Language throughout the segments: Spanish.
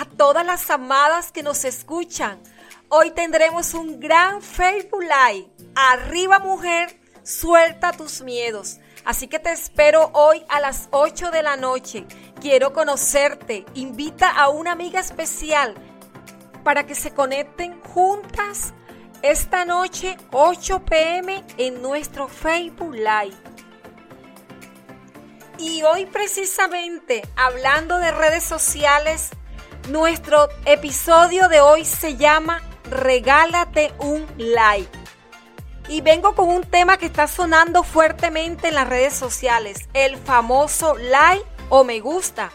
a todas las amadas que nos escuchan. Hoy tendremos un gran Facebook Live. Arriba mujer, suelta tus miedos. Así que te espero hoy a las 8 de la noche. Quiero conocerte. Invita a una amiga especial para que se conecten juntas esta noche 8 pm en nuestro Facebook Live. Y hoy precisamente hablando de redes sociales, nuestro episodio de hoy se llama Regálate un like. Y vengo con un tema que está sonando fuertemente en las redes sociales, el famoso like o me gusta.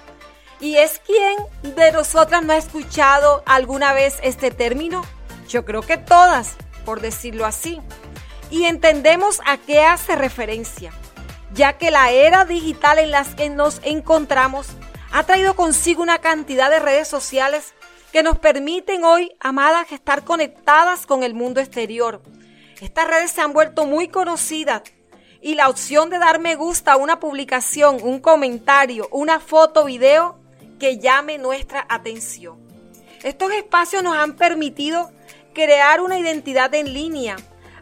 ¿Y es quién de nosotras no ha escuchado alguna vez este término? Yo creo que todas, por decirlo así. Y entendemos a qué hace referencia, ya que la era digital en la que nos encontramos ha traído consigo una cantidad de redes sociales que nos permiten hoy, amadas, estar conectadas con el mundo exterior estas redes se han vuelto muy conocidas y la opción de dar me gusta a una publicación, un comentario, una foto, video que llame nuestra atención. Estos espacios nos han permitido crear una identidad en línea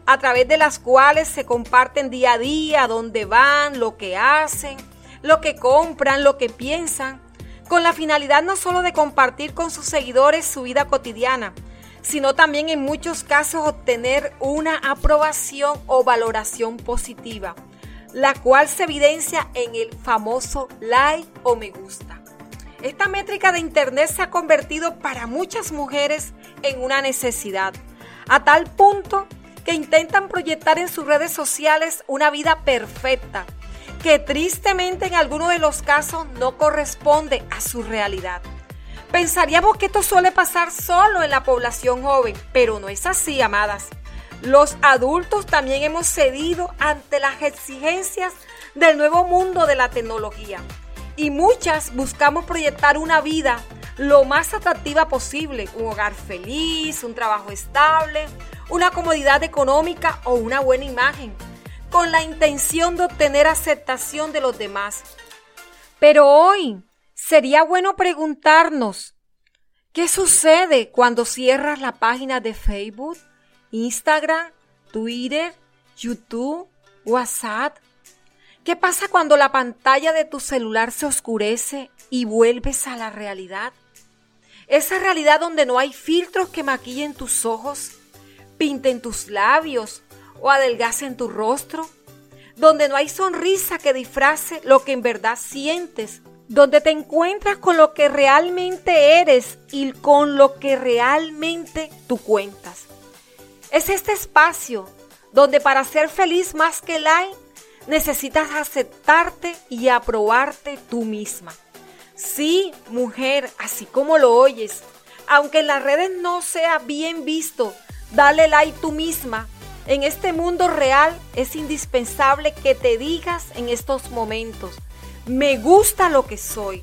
a través de las cuales se comparten día a día dónde van, lo que hacen, lo que compran, lo que piensan, con la finalidad no solo de compartir con sus seguidores su vida cotidiana, sino también en muchos casos obtener una aprobación o valoración positiva, la cual se evidencia en el famoso like o me gusta. Esta métrica de Internet se ha convertido para muchas mujeres en una necesidad, a tal punto que intentan proyectar en sus redes sociales una vida perfecta, que tristemente en algunos de los casos no corresponde a su realidad. Pensaríamos que esto suele pasar solo en la población joven, pero no es así, amadas. Los adultos también hemos cedido ante las exigencias del nuevo mundo de la tecnología y muchas buscamos proyectar una vida lo más atractiva posible, un hogar feliz, un trabajo estable, una comodidad económica o una buena imagen, con la intención de obtener aceptación de los demás. Pero hoy Sería bueno preguntarnos, ¿qué sucede cuando cierras la página de Facebook, Instagram, Twitter, YouTube, WhatsApp? ¿Qué pasa cuando la pantalla de tu celular se oscurece y vuelves a la realidad? Esa realidad donde no hay filtros que maquillen tus ojos, pinten tus labios o adelgacen tu rostro, donde no hay sonrisa que disfrace lo que en verdad sientes donde te encuentras con lo que realmente eres y con lo que realmente tú cuentas. Es este espacio donde para ser feliz más que like necesitas aceptarte y aprobarte tú misma. Sí, mujer, así como lo oyes, aunque en las redes no sea bien visto, dale like tú misma. En este mundo real es indispensable que te digas en estos momentos, me gusta lo que soy,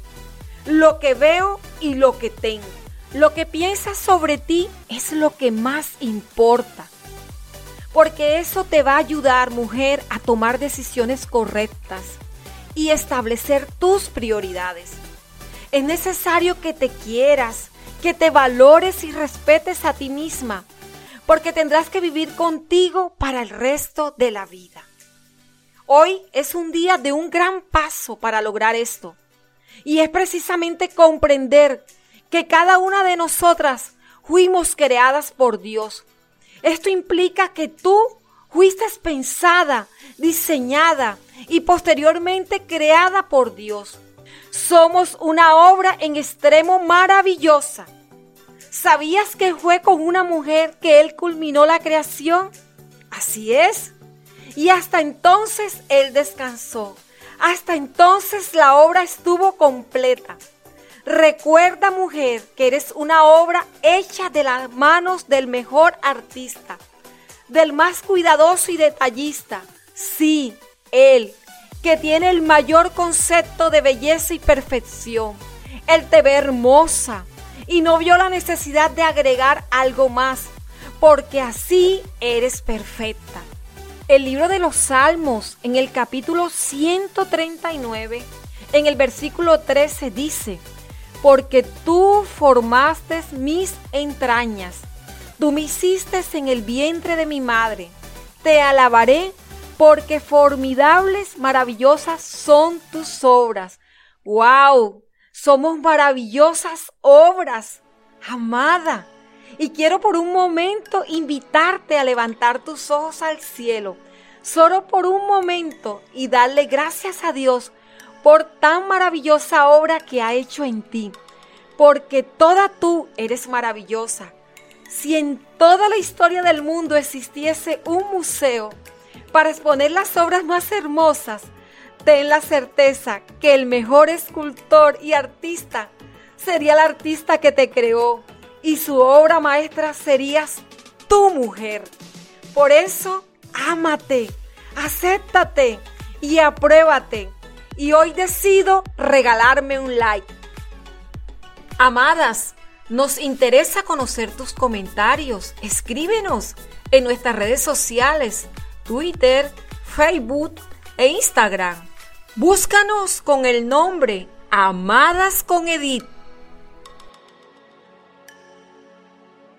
lo que veo y lo que tengo. Lo que piensas sobre ti es lo que más importa. Porque eso te va a ayudar, mujer, a tomar decisiones correctas y establecer tus prioridades. Es necesario que te quieras, que te valores y respetes a ti misma, porque tendrás que vivir contigo para el resto de la vida. Hoy es un día de un gran paso para lograr esto. Y es precisamente comprender que cada una de nosotras fuimos creadas por Dios. Esto implica que tú fuiste pensada, diseñada y posteriormente creada por Dios. Somos una obra en extremo maravillosa. ¿Sabías que fue con una mujer que Él culminó la creación? Así es. Y hasta entonces él descansó. Hasta entonces la obra estuvo completa. Recuerda, mujer, que eres una obra hecha de las manos del mejor artista, del más cuidadoso y detallista. Sí, él, que tiene el mayor concepto de belleza y perfección. Él te ve hermosa y no vio la necesidad de agregar algo más, porque así eres perfecta. El libro de los Salmos, en el capítulo 139, en el versículo 13 dice, porque tú formaste mis entrañas. Tú me hiciste en el vientre de mi madre. Te alabaré porque formidables, maravillosas son tus obras. ¡Wow! Somos maravillosas obras, amada. Y quiero por un momento invitarte a levantar tus ojos al cielo, solo por un momento, y darle gracias a Dios por tan maravillosa obra que ha hecho en ti, porque toda tú eres maravillosa. Si en toda la historia del mundo existiese un museo para exponer las obras más hermosas, ten la certeza que el mejor escultor y artista sería el artista que te creó y su obra maestra serías tu mujer. Por eso, ámate, acéptate y apruébate y hoy decido regalarme un like. Amadas, nos interesa conocer tus comentarios. Escríbenos en nuestras redes sociales, Twitter, Facebook e Instagram. Búscanos con el nombre Amadas con Edith